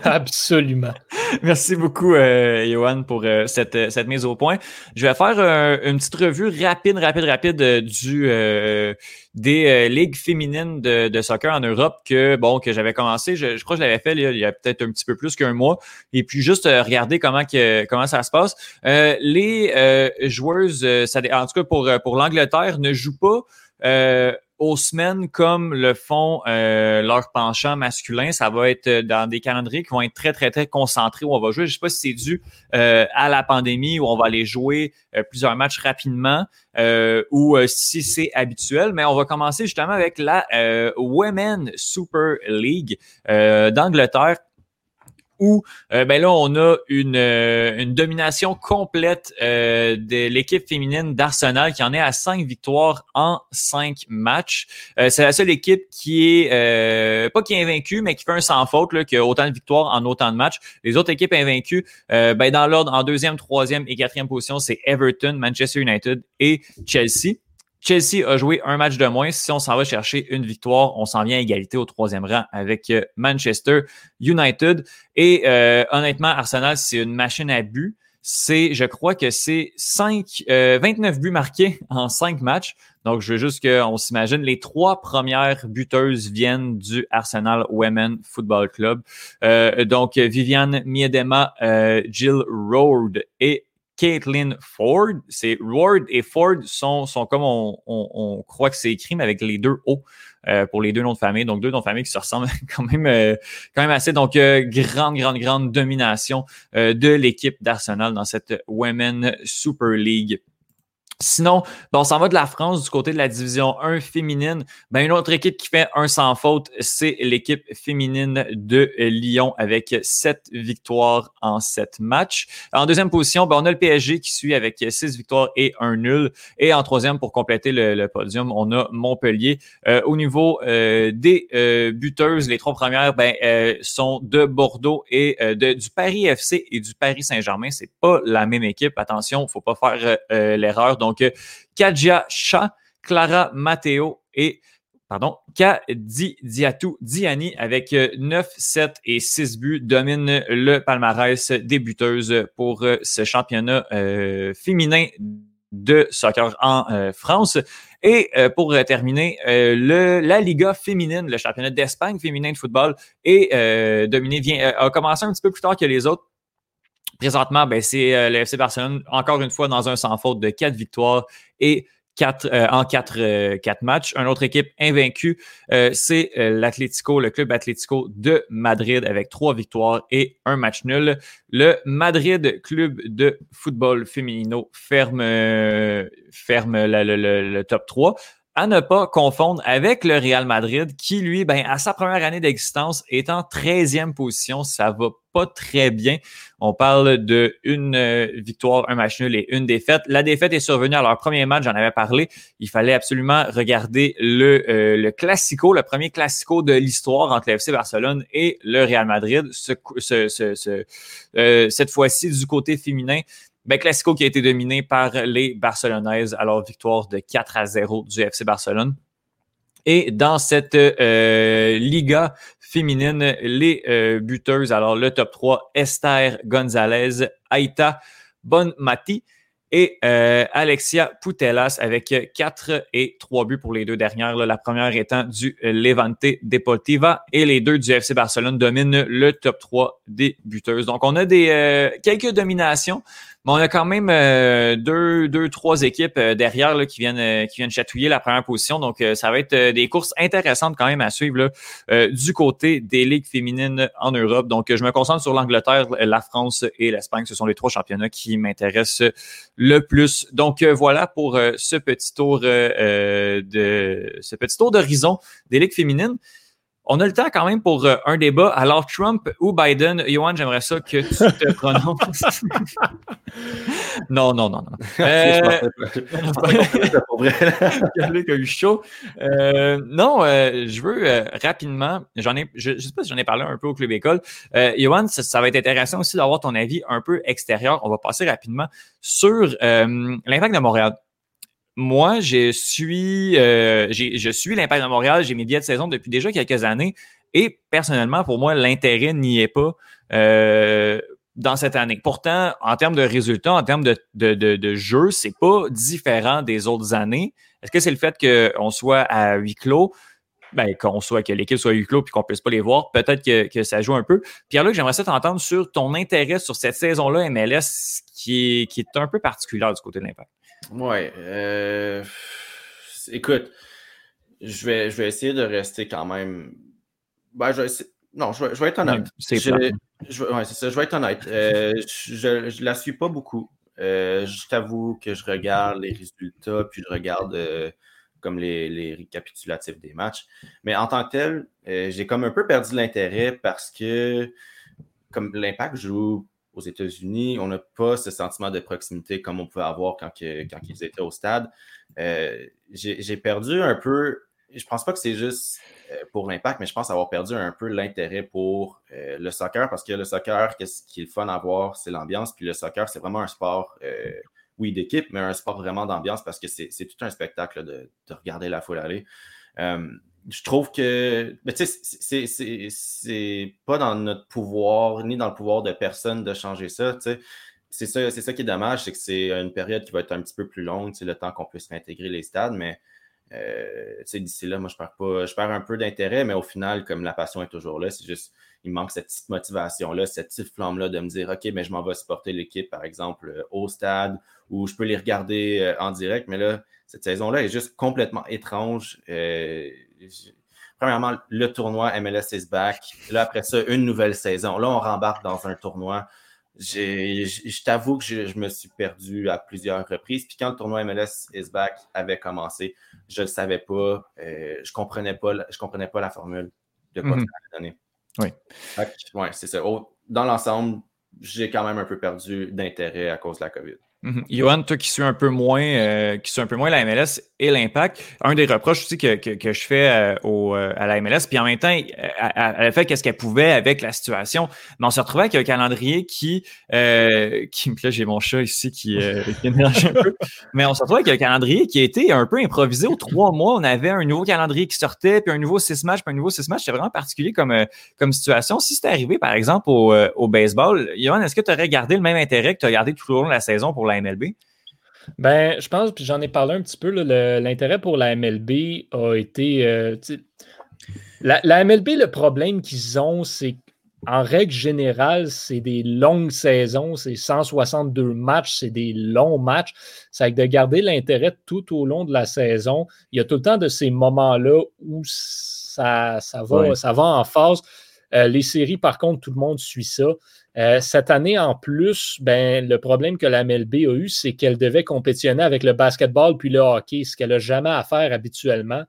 Absolument. Merci beaucoup, Johan, pour cette, cette, mise au point. Je vais faire une petite revue rapide, rapide, rapide du des euh, ligues féminines de, de, soccer en Europe que bon que j'avais commencé. Je, crois que je l'avais fait il y a peut-être un petit peu plus qu'un mois. Et puis juste euh, regarder comment que comment ça se passe. Euh, les joueuses, ça, en tout cas pour pour l'Angleterre, ne jouent pas aux semaines comme le font euh, leur penchant masculin. Ça va être euh, dans des calendriers qui vont être très, très, très concentrés où on va jouer. Je ne sais pas si c'est dû euh, à la pandémie où on va aller jouer plusieurs matchs rapidement ou si c'est habituel, mais on va commencer justement avec la Women Super League d'Angleterre où euh, ben là, on a une, euh, une domination complète euh, de l'équipe féminine d'Arsenal qui en est à cinq victoires en cinq matchs. c'est la seule équipe qui est pas qui est invaincue, mais qui fait un sans faute, là, qui a autant de victoires en autant de matchs. Les autres équipes invaincues, ben dans l'ordre en deuxième, troisième et quatrième position, c'est Everton, Manchester United et Chelsea. Chelsea a joué un match de moins. Si on s'en va chercher une victoire, on s'en vient à égalité au troisième rang avec euh, Manchester United. Et euh, honnêtement, Arsenal, c'est une machine à but. c'est, je crois que c'est 5, 29 buts marqués en 5 matchs. Donc, je veux juste qu'on s'imagine, les trois premières buteuses viennent du Arsenal Women Football Club. donc, Viviane Miedema, Jill Road et Caitlin Ford. C'est Ward et Ford sont, sont comme on, on, croit que c'est écrit, mais avec les deux O euh, pour les deux noms de famille. Donc, deux noms de famille qui se ressemblent quand même, euh, quand même assez. Donc, euh, grande, grande, grande domination de l'équipe d'Arsenal dans cette Women Super League. Sinon, ben, on s'en va de la France du côté de la division 1 féminine. Ben, une autre équipe qui fait un sans faute, c'est l'équipe féminine de Lyon avec sept victoires en sept matchs. En deuxième position, ben, on a le PSG qui suit avec six victoires et un nul. Et en troisième, pour compléter le, podium, on a Montpellier. Euh, au niveau euh, des euh, buteuses, les trois premières ben, sont de Bordeaux et de, du Paris FC et du Paris Saint-Germain. C'est pas la même équipe. Attention, faut pas faire l'erreur. Donc, donc, Kadja Shah, Clara Matteo et pardon, Kadi Diatou Diani avec 9, 7 et 6 buts domine le palmarès des buteuses pour euh, ce championnat euh, féminin de soccer en euh, France. Et pour terminer, le, la Liga féminine, le championnat d'Espagne féminin de football, est dominé, vient, a commencé un petit peu plus tard que les autres Présentement, ben, c'est euh, le FC Barcelone, encore une fois, dans un sans faute de quatre victoires et quatre, euh, en quatre, euh, quatre, matchs. Une autre équipe invaincue, c'est l'Atlético, le club Atlético de Madrid avec trois victoires et un match nul. Le Madrid Club de football féminino ferme, ferme le, top 3 à ne pas confondre avec le Real Madrid, qui, lui, ben, à sa première année d'existence, est en 13e position. Ça va pas très bien. On parle de une euh, victoire, un match nul et une défaite. La défaite est survenue à leur premier match, j'en avais parlé. Il fallait absolument regarder le, euh, le Classico, le premier Classico de l'histoire entre le FC Barcelone et le Real Madrid. Euh, cette fois-ci, du côté féminin, ben, Classico qui a été dominé par les Barcelonaises, alors victoire de 4 à 0 du FC Barcelone. Et dans cette Liga féminine, les euh, buteuses, alors le top 3, Esther Gonzalez, Aïta Bonmati et euh, Alexia Putelas avec 4 et 3 buts pour les deux dernières. la première étant du Levante Deportiva et les deux du FC Barcelone dominent le top 3 des buteuses. Donc on a des quelques dominations. On a quand même euh, deux, deux, trois équipes euh, derrière là, qui, viennent, euh, qui viennent chatouiller la première position. Donc, ça va être des courses intéressantes quand même à suivre là, du côté des ligues féminines en Europe. Donc, je me concentre sur l'Angleterre, la France et l'Espagne. Ce sont les trois championnats qui m'intéressent le plus. Donc, voilà pour ce petit tour de ce petit tour d'horizon des ligues féminines. On a le temps quand même pour euh, un débat. Alors, Trump ou Biden, Johan, j'aimerais ça que tu te prononces. non, non, non, non. Euh, a eu chaud. Euh, non, euh, je veux rapidement, j'en ai, je ne sais pas si j'en ai parlé un peu au Club École. Johan, ça, ça, va être intéressant aussi d'avoir ton avis un peu extérieur. On va passer rapidement sur l'impact de Montréal moi, je suis, euh, je suis l'Impact de Montréal, j'ai mes billets de saison depuis déjà quelques années et personnellement, pour moi, l'intérêt n'y est pas euh, dans cette année. Pourtant, en termes de résultats, en termes de, de, de, de jeu, c'est pas différent des autres années. Est-ce que c'est le fait qu'on soit à huis clos? Ben, qu'on soit, que l'équipe soit à huis clos puis qu'on puisse pas les voir, peut-être que, ça joue un peu. Pierre-Luc, j'aimerais ça t'entendre sur ton intérêt sur cette saison-là MLS qui est, qui est un peu particulière du côté de l'impact. Ouais. Euh, écoute, je vais, je vais essayer de rester quand même. Ben, je vais Non, je vais, être honnête. c'est je, ouais, ça, je vais être honnête. Euh, je ne la suis pas beaucoup. Euh, je t'avoue que je regarde les résultats, puis je regarde comme les, les, récapitulatifs des matchs. Mais en tant que tel, j'ai comme un peu perdu l'intérêt parce que comme l'impact joue aux États-Unis, on n'a pas ce sentiment de proximité comme on pouvait avoir quand, ils étaient au stade. Euh, j'ai perdu un peu, je pense pas que c'est juste euh, pour l'impact, mais je pense avoir perdu un peu l'intérêt pour euh, le soccer parce que le soccer, qu'est-ce qui est le fun à voir, c'est l'ambiance. Puis le soccer, c'est vraiment un sport, oui, d'équipe, mais un sport vraiment d'ambiance parce que c'est tout un spectacle de, de, regarder la foule aller je trouve que tu sais, c'est pas dans notre pouvoir, ni dans le pouvoir de personne de changer ça. Tu c'est ça, c'est ça qui est dommage, c'est que c'est une période qui va être un petit peu plus longue, le temps qu'on puisse réintégrer les stades, mais euh, d'ici là, moi, je perds pas, je perds un peu d'intérêt, mais au final, comme la passion est toujours là, c'est juste, il manque cette petite motivation-là, cette petite flamme-là de me dire, OK, mais je m'en vais supporter l'équipe, par exemple, euh, au stade, ou je peux les regarder euh, en direct, mais là, cette saison-là est juste complètement étrange. premièrement, le tournoi MLS is back. Là, après ça, une nouvelle saison. Là, on rembarque dans un tournoi je t'avoue que je, me suis perdu à plusieurs reprises. Puis quand le tournoi MLS is back avait commencé, je ne savais pas, euh, je ne comprenais, pas, je comprenais pas la formule de quoi mm ça allait donner. Oui. c'est ça. dans l'ensemble, j'ai quand même un peu perdu d'intérêt à cause de la COVID. Mm Johan, toi qui suis un peu moins, euh, qui suis un peu moins la MLS et l'impact, un des reproches aussi que, que, je fais euh, au, euh, à la MLS, puis en même temps, elle, a fait qu'est-ce qu'elle pouvait avec la situation, mais on se retrouvait avec un calendrier qui, qui là j'ai mon chat ici qui, qui énergie un peu, mais on se retrouvait avec un calendrier qui a été un peu improvisé aux trois mois. On avait un nouveau calendrier qui sortait, puis un nouveau six matchs, puis un nouveau six matchs. C'était vraiment particulier comme, comme situation. Si c'était arrivé, par exemple, au, au baseball, Johan, est-ce que tu aurais gardé le même intérêt que tu as gardé tout au long de la saison pour la MLB? Ben, je pense, puis j'en ai parlé un petit peu, l'intérêt pour la MLB a été. Euh, la, MLB, le problème qu'ils ont, c'est qu'en règle générale, c'est des longues saisons, c'est 162 matchs, c'est des longs matchs. C'est de garder l'intérêt tout au long de la saison. Il y a tout le temps de ces moments-là où ça, ça, va, ça va en phase. Euh, les séries, par contre, tout le monde suit ça. Euh, cette année, en plus, ben, le problème que la MLB a eu, c'est qu'elle devait compétitionner avec le basketball puis le hockey, ce qu'elle n'a jamais à faire habituellement.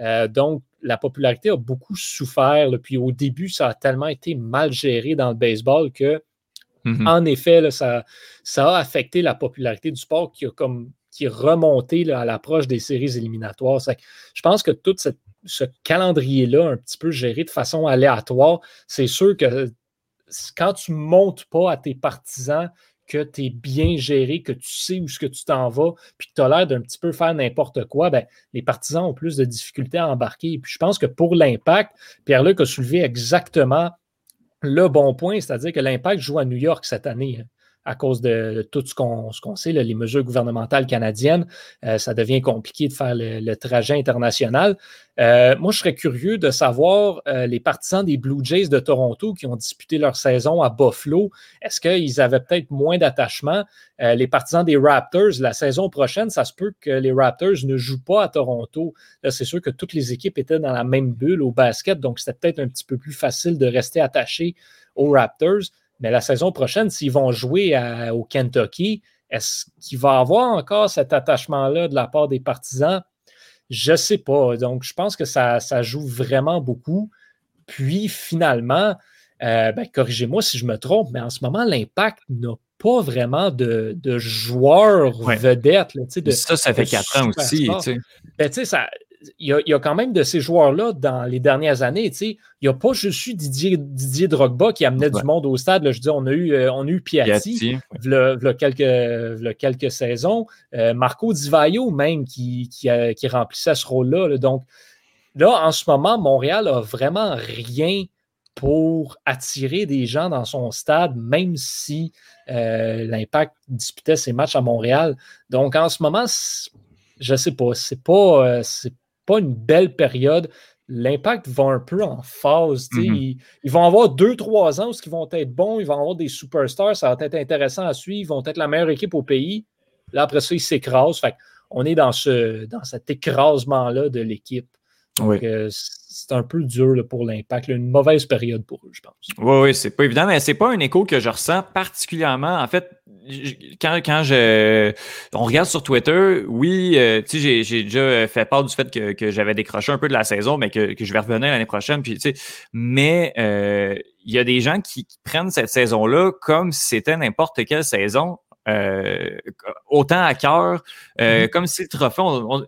Euh, donc, la popularité a beaucoup souffert. puis au début, ça a tellement été mal géré dans le baseball que, mm-hmm. en effet, ça, ça a affecté la popularité du sport qui a comme qui est remonté à l'approche des séries éliminatoires. Je pense que tout ce calendrier-là, un petit peu géré de façon aléatoire, c'est sûr que quand tu ne montes pas à tes partisans que tu es bien géré, que tu sais où ce que tu t'en vas, puis que tu as l'air d'un petit peu faire n'importe quoi, ben, les partisans ont plus de difficultés à embarquer. Et puis je pense que pour l'impact, Pierre-Luc a soulevé exactement le bon point, c'est-à-dire que l'impact joue à New York cette année. Hein à cause de, tout ce qu'on sait, les mesures gouvernementales canadiennes, euh, ça devient compliqué de faire le, trajet international. Euh, moi, je serais curieux de savoir euh, les partisans des Blue Jays de Toronto qui ont disputé leur saison à Buffalo, est-ce qu'ils avaient peut-être moins d'attachement? les partisans des Raptors, la saison prochaine, ça se peut que les Raptors ne jouent pas à Toronto. C'est sûr que toutes les équipes étaient dans la même bulle au basket, donc c'était peut-être un petit peu plus facile de rester attaché aux Raptors. Mais la saison prochaine, s'ils vont jouer au Kentucky, est-ce qu'il va y avoir encore cet attachement-là de la part des partisans? Je ne sais pas. Donc, je pense que ça, joue vraiment beaucoup. Puis, finalement, euh, ben, corrigez-moi si je me trompe, mais en ce moment, l'impact n'a pas vraiment de, joueurs vedettes. ça, ça fait quatre ans aussi. Ben, ça, il y, a, quand même de ces joueurs-là dans les dernières années. Il n'y a pas juste eu Didier, Didier Drogba qui amenait du monde au stade. je dis, on a eu, euh, on a eu Piatti, a quelques, quelques saisons. Euh, Marco Di Vaio même qui, qui, remplissait ce rôle-là. Donc, là, en ce moment, Montréal a vraiment rien pour attirer des gens dans son stade, même si euh, l'Impact disputait ses matchs à Montréal. Donc, en ce moment, je ne sais pas, c'est pas, une belle période. L'impact va un peu en phase. Mm-hmm. ils, vont avoir deux, trois ans où ils vont être bons, ils vont avoir des superstars, ça va être intéressant à suivre, ils vont être la meilleure équipe au pays. Là, après ça, ils s'écrasent. on est dans, ce, dans cet écrasement-là de l'équipe. Donc, euh, c'est un peu dur pour l'impact. Une mauvaise période pour eux, je pense. Oui, oui, c'est pas évident, mais c'est pas un écho que je ressens particulièrement. En fait, quand, quand je, on regarde sur Twitter, oui, euh, tu sais, j'ai déjà fait part du fait que, que j'avais décroché un peu de la saison, mais que, que je vais revenir l'année prochaine. Puis, tu sais, mais euh, il y a des gens qui, prennent cette saison-là comme si c'était n'importe quelle saison. Euh, autant à cœur, mm-hmm. comme si le trophée,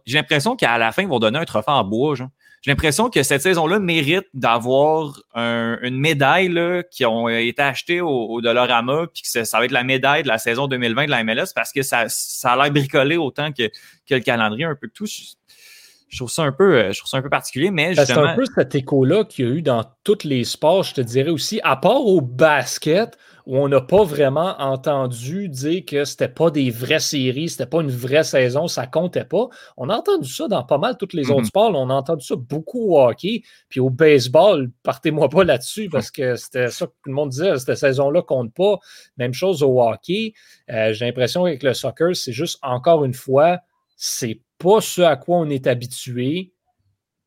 j'ai l'impression qu'à la fin, ils vont donner un trophée en bois, genre j'ai l'impression que cette saison-là mérite d'avoir une médaille là, qui ont été achetées au, au Dollarama, puis que ça, va être la médaille de la saison 2020 de la MLS parce que ça, ça a l'air bricolé autant que, que le calendrier, un peu tout. je trouve ça un peu, je trouve ça un peu particulier, mais. C'est un peu cet écho-là qu'il y a eu dans tous les sports, je te dirais aussi, à part au basket, où on n'a pas vraiment entendu dire que c'était pas des vraies séries, c'était pas une vraie saison, ça comptait pas. On a entendu ça dans pas mal tous les autres mhm. sports. On a entendu ça beaucoup au hockey. Puis au baseball, partez-moi pas là-dessus parce que c'était ça que tout le monde disait, cette saison-là compte pas. Même chose au hockey. Euh, j'ai l'impression qu'avec le soccer, c'est juste encore une fois, c'est pas ce à quoi on est habitué.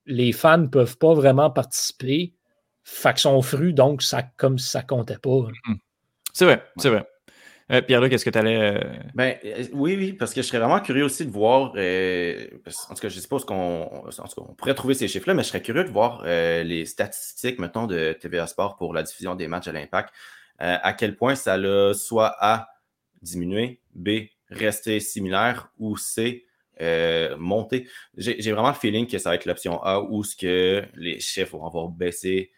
Les fans ne peuvent pas vraiment participer. Faction fru, donc ça comme ça comptait pas. Mhm. C'est vrai, c'est vrai. Euh, Pierre-Luc, qu'est-ce que tu allais. Euh, ben, euh, oui, oui, parce que je serais vraiment curieux aussi de voir. en tout cas, je ne sais pas ce qu'on. On pourrait trouver ces chiffres-là, mais je serais curieux de voir les statistiques, mettons, de TVA Sport pour la diffusion des matchs à l'impact. à quel point ça l'a soit A, diminué, B, resté similaire, ou C, monté. J'ai vraiment le feeling que ça va être l'option A où ce que les chiffres vont avoir baissé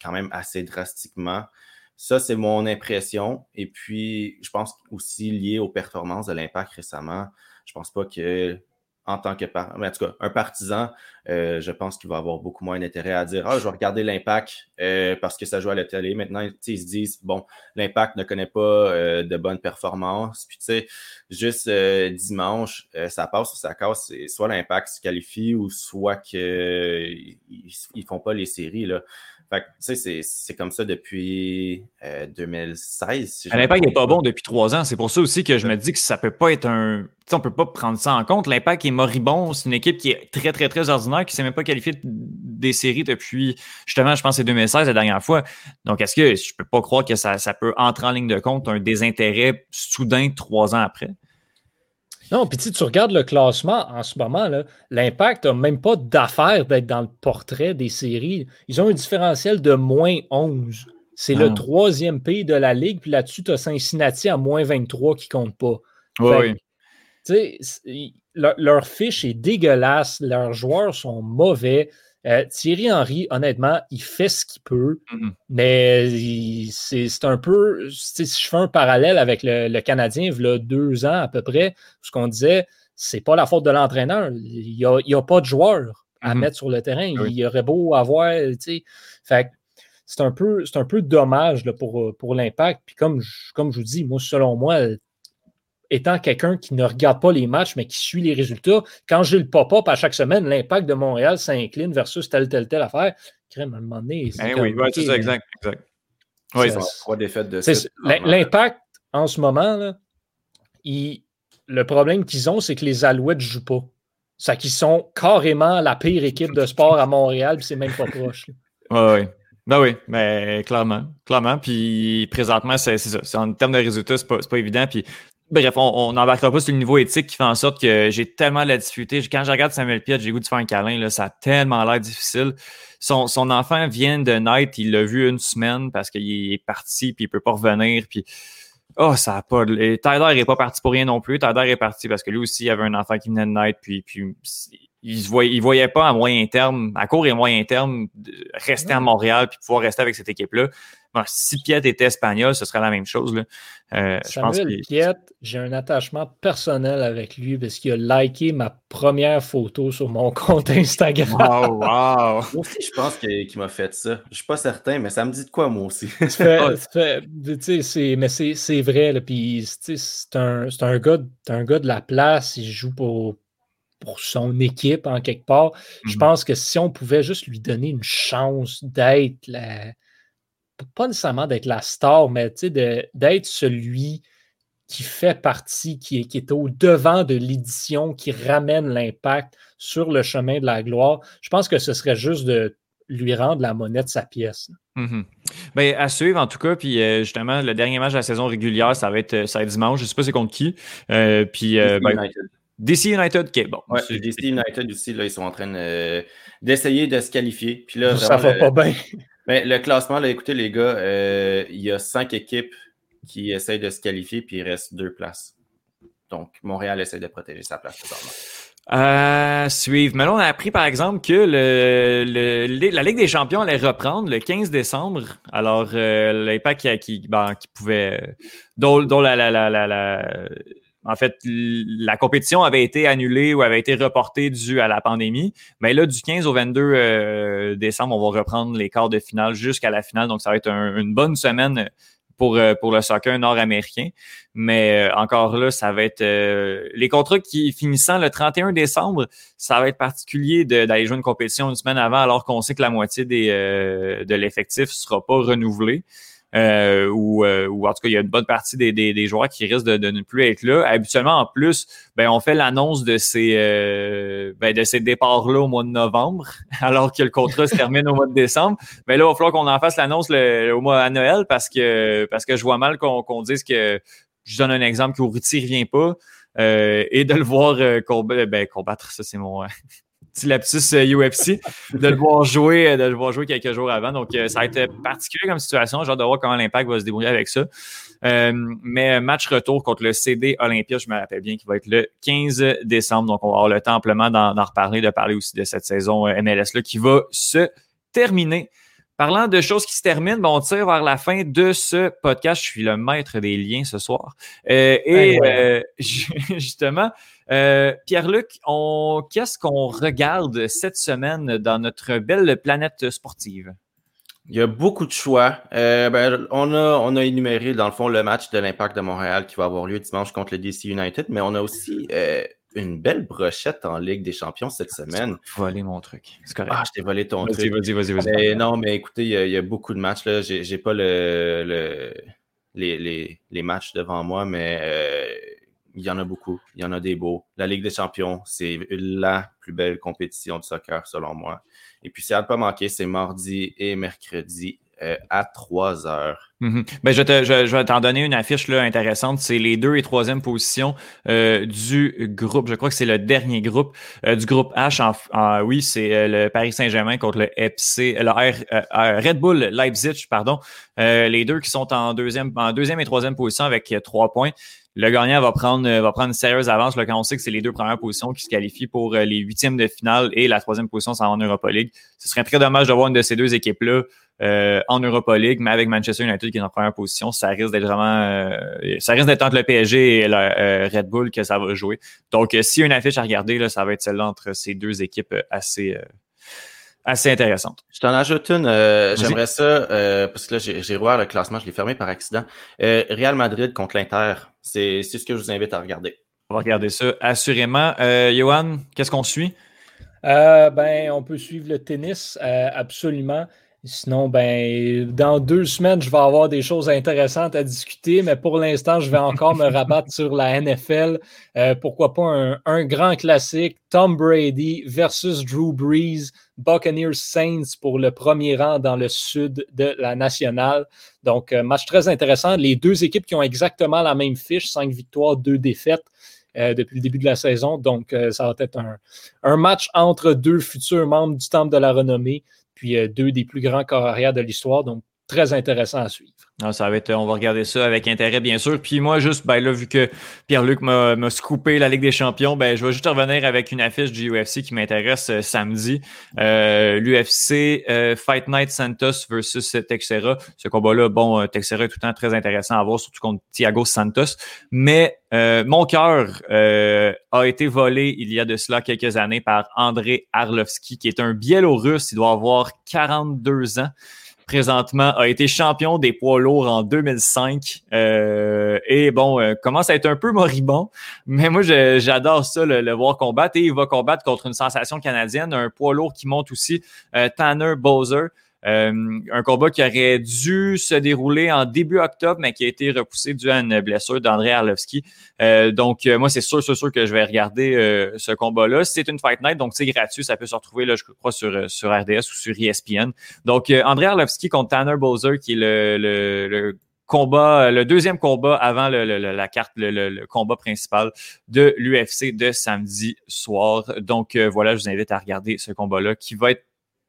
quand même assez drastiquement. Ça, c'est mon impression. Et puis, je pense aussi lié aux performances de l'impact récemment. Je pense pas que, en tant que en tout cas, un partisan, euh, je pense qu'il va avoir beaucoup moins d'intérêt à dire Ah, je vais regarder l'impact euh, parce que ça joue à la télé. Maintenant, ils se disent Bon, l'impact ne connaît pas euh, de bonnes performances. Puis, tu sais, juste dimanche, ça passe ou ça casse. Soit l'impact se qualifie ou soit qu'ils ne font pas les séries. Là. Fait que, c'est comme ça depuis 2016. Euh, l'impact n'est pas bon depuis trois ans. C'est pour ça aussi que je me dis que ça peut pas être un. on peut pas prendre ça en compte. L'impact est moribond. C'est une équipe qui est très, très, très ordinaire, qui ne s'est même pas qualifiée des séries depuis, justement, je pense, c'est 2016 la dernière fois. Donc, est-ce que je peux pas croire que ça, ça peut entrer en ligne de compte un désintérêt soudain trois ans après? Non, puis tu regardes le classement en ce moment, l'impact n'a même pas d'affaire d'être dans le portrait des séries. Ils ont un différentiel de moins 11. C'est le ah. troisième pays de la Ligue, puis là-dessus, tu as Cincinnati à moins 23 qui ne compte pas. Oui. Leur, leur fiche est dégueulasse, leurs joueurs sont mauvais. Euh, Thierry Henry, honnêtement, il fait ce qu'il peut, mm-hmm. mais c'est un peu. Si je fais un parallèle avec le, Canadien, il y a deux ans à peu près, ce qu'on disait, c'est pas la faute de l'entraîneur. Il n'y a, pas de joueurs à mm-hmm. mettre sur le terrain. Il y aurait beau avoir. Fait c'est un, peu, un peu dommage pour, pour l'impact. Puis comme, comme je vous dis, moi, selon moi, étant quelqu'un qui ne regarde pas les matchs, mais qui suit les résultats, quand j'ai le pop-up à chaque semaine, l'impact de Montréal s'incline versus telle, telle, telle affaire, crème à un moment donné. Ben oui, c'est ça, exact. exact. Oui, trois défaites de L'impact, en ce moment, le problème qu'ils ont, c'est que les Alouettes ne jouent pas. C'est qu'ils sont carrément la pire équipe de sport à Montréal, puis c'est même pas proche. Oui, oui. Ben oui, mais clairement. Clairement. Puis présentement, c'est ça. En termes de résultats, c'est pas, pas évident. Puis Bref, on n'embarquera pas sur le niveau éthique qui fait en sorte que j'ai tellement de la difficulté. Quand je regarde Samuel Piet, j'ai goût de faire un câlin. Là, ça a tellement l'air difficile. Son, son, enfant vient de naître, il l'a vu une semaine parce qu'il est parti puis il peut pas revenir. Puis, oh, ça a pas. Tyler n'est pas parti pour rien non plus. Tyler est parti parce que lui aussi, il avait un enfant qui venait de naître. Puis, puis il ne voyait, voyait, pas à moyen terme, à court et moyen terme, rester à Montréal puis pouvoir rester avec cette équipe-là si Piet était espagnol, ce serait la même chose. Là. Euh, Samuel Piet, j'ai un attachement personnel avec lui parce qu'il a liké ma première photo sur mon compte Instagram. Wow, wow. moi aussi, je pense qu'il m'a fait ça. Je ne suis pas certain, mais ça me dit de quoi, moi aussi. mais c'est vrai. c'est un, un, gars, un gars de la place. Il joue pour, pour son équipe en quelque part. Je mm-hmm. pense que si on pouvait juste lui donner une chance d'être la pas nécessairement d'être la star, mais d'être celui qui fait partie, qui est, qui est au devant de l'édition, qui ramène l'impact sur le chemin de la gloire. Je pense que ce serait juste de lui rendre la monnaie de sa pièce. Ben, à suivre en tout cas, puis euh, justement, le dernier match de la saison régulière, ça va être, ça va être dimanche. Je ne sais pas c'est contre qui. Euh, puis, DC, ben, United. DC United, ok, bon. DC United aussi, là, ils sont en train d'essayer de se qualifier. Puis là, ça va pas bien. Mais le classement, là, écoutez, les gars, euh, il y a cinq équipes qui essayent de se qualifier, puis il reste deux places. Donc, Montréal essaie de protéger sa place Euh, suivre. Mais là, on a appris, par exemple, que le, la Ligue des champions allait reprendre le 15 décembre. Alors, euh, l'impact qui, qui, ben, qui pouvait... Dont, dont la, la, la, la en fait, la compétition avait été annulée ou avait été reportée dû à la pandémie. Mais là, du 15 au 22 décembre, on va reprendre les quarts de finale jusqu'à la finale. Donc, ça va être une bonne semaine pour, euh, pour le soccer nord-américain. Mais euh, encore là, ça va être euh, les contrats qui finissant le 31 décembre, ça va être particulier d'aller jouer une compétition une semaine avant alors qu'on sait que la moitié des, de l'effectif sera pas renouvelé. Euh, ou, euh, ou, en tout cas, il y a une bonne partie des, des, des joueurs qui risquent de, de, ne plus être là. Habituellement, en plus, ben, on fait l'annonce de ces, euh, ben, de ces départs-là au mois de novembre, alors que le contrat se termine au mois de décembre. Mais ben là, il va falloir qu'on en fasse l'annonce au mois à Noël parce que, parce que je vois mal qu'on dise que, je donne un exemple, qu'Ouriti ne revient pas. et de le voir combattre, ben, combattre, ça c'est mon, petit lapsus UFC, euh, de le voir jouer, euh, de le voir jouer quelques jours avant. Donc, euh, ça a été particulier comme situation. J'ai hâte de voir comment l'impact va se débrouiller avec ça. mais match retour contre le CD Olympia, je me rappelle bien qu'il va être le 15 décembre. Donc, on va avoir le temps amplement d'en reparler, de parler aussi de cette saison MLS-là qui va se terminer. Parlant de choses qui se terminent, ben, on tire vers la fin de ce podcast. Je suis le maître des liens ce soir. et justement, euh, Pierre-Luc, qu'est-ce qu'on regarde cette semaine dans notre belle planète sportive? Il y a beaucoup de choix. Euh, ben, on, a, on a énuméré, dans le fond, le match de l'Impact de Montréal qui va avoir lieu dimanche contre le DC United, mais on a aussi euh, une belle brochette en Ligue des Champions cette semaine. Tu volé mon truc. C'est correct. Ah, je t'ai volé ton truc. Vas-y, vas-y, vas-y. Ben, non, mais écoutez, il y, a, beaucoup de matchs. Là. J'ai, pas le, le les, les, les, matchs devant moi, mais il y en a beaucoup. Il y en a des beaux. La Ligue des champions, c'est la plus belle compétition de soccer, selon moi. Et puis, c'est à ne pas manquer, c'est mardi et mercredi euh, à 3 heures. Mhm. ben, je, vais t'en donner une affiche là, intéressante. C'est les deux et troisième positions euh, du groupe. Je crois que c'est le dernier groupe euh, du groupe H. En, oui, c'est le Paris Saint-Germain contre le FC, le Red Bull Leipzig, pardon. les deux qui sont en deuxième, en deuxième et troisième position avec trois points. Le gagnant va prendre, va prendre une sérieuse avance là, quand on sait que c'est les deux premières positions qui se qualifient pour les huitièmes de finale et la troisième position, c'est en Europa League. Ce serait très dommage de voir une de ces deux équipes-là euh, en Europa League, mais avec Manchester United qui est en première position, ça risque d'être vraiment, euh, ça risque d'être entre le PSG et le euh, Red Bull que ça va jouer. Donc, s'il y a une affiche à regarder, là, ça va être celle-là entre ces deux équipes assez, assez intéressante. Je t'en ajoute une. J'aimerais ça, parce que là, j'ai revoir le classement, je l'ai fermé par accident. Real Madrid contre l'Inter, c'est ce que je vous invite à regarder. On va regarder ça assurément. Johan, qu'est-ce qu'on suit? ben, on peut suivre le tennis, absolument. Sinon, ben, dans deux semaines, je vais avoir des choses intéressantes à discuter, mais pour l'instant, je vais encore me rabattre sur la NFL. Euh, pourquoi pas un, grand classique, Tom Brady versus Drew Brees, Buccaneers Saints pour le premier rang dans le sud de la nationale. Donc, euh, match très intéressant. Les deux équipes qui ont exactement la même fiche, cinq victoires, deux défaites. Euh, depuis le début de la saison. Donc, ça va être un, un, match entre deux futurs membres du Temple de la Renommée puis euh, deux des plus grands carrières de l'histoire. Donc, très intéressant à suivre. Ah, ça va être, on va regarder ça avec intérêt, bien sûr. Puis moi, juste, ben là, vu que Pierre-Luc m'a scoopé la Ligue des Champions, ben je vais juste revenir avec une affiche du UFC qui m'intéresse euh, samedi. Euh, L'UFC Fight Night Santos versus Texera. Ce combat-là, bon, Texera est tout le temps très intéressant à voir, surtout contre Thiago Santos. Mais mon cœur a été volé il y a de cela quelques années par André Arlovski, qui est un Biélorusse. Il doit avoir 42 ans présentement, a été champion des poids lourds en 2005. Euh, et bon, euh, commence à être un peu moribond, mais moi, j'adore ça, le, voir combattre. Et il va combattre contre une sensation canadienne, un poids lourd qui monte aussi, euh, Tanner Bowser. Euh, un combat qui aurait dû se dérouler en début octobre, mais qui a été repoussé dû à une blessure d'André Arlovski. Euh, donc, euh, moi, c'est sûr, sûr, sûr que je vais regarder ce combat-là. C'est une Fight Night, donc c'est gratuit. Ça peut se retrouver, là, je crois, sur, sur RDS ou sur ESPN. Donc, André Arlovski contre Tanner Bowser, qui est le, le, combat, le deuxième combat avant le, la carte, le, combat principal de l'UFC de samedi soir. Donc voilà, je vous invite à regarder ce combat-là qui va être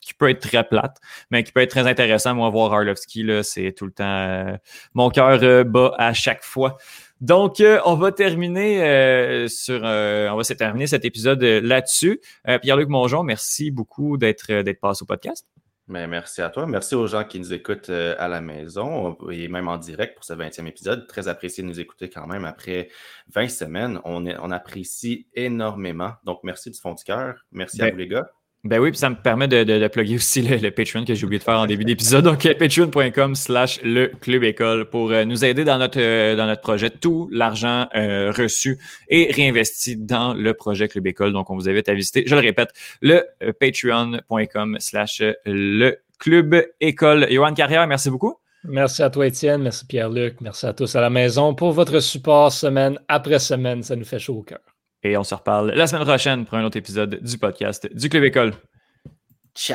qui peut être très plate, mais qui peut être très intéressant. Moi, voir Arlovski, là, c'est tout le temps euh, mon cœur euh, bat à chaque fois. Donc, euh, on va terminer sur, on va se terminer cet épisode là-dessus. Pierre-Luc Mongeon, merci beaucoup d'être d'être passé au podcast. Mais merci à toi. Merci aux gens qui nous écoutent euh, à la maison et même en direct pour ce 20e épisode. Très apprécié de nous écouter quand même après 20 semaines. On, est, on apprécie énormément. Donc, merci du fond du cœur. Merci à Ben, vous, les gars. Ben oui, puis ça me permet de, de, de plugger aussi le, le Patreon que j'ai oublié de faire en début d'épisode. Donc, euh, patreon.com slash le club école pour euh, nous aider dans notre, euh, dans notre projet. Tout l'argent euh, reçu est réinvesti dans le projet Club École. Donc, on vous invite à visiter, je le répète, le euh, patreon.com slash le club école. Johan Carrière, merci beaucoup. Merci à toi, Étienne. Merci, Pierre-Luc. Merci à tous à la maison pour votre support semaine après semaine. Ça nous fait chaud au cœur. Et on se reparle la semaine prochaine pour un autre épisode du podcast du Club École.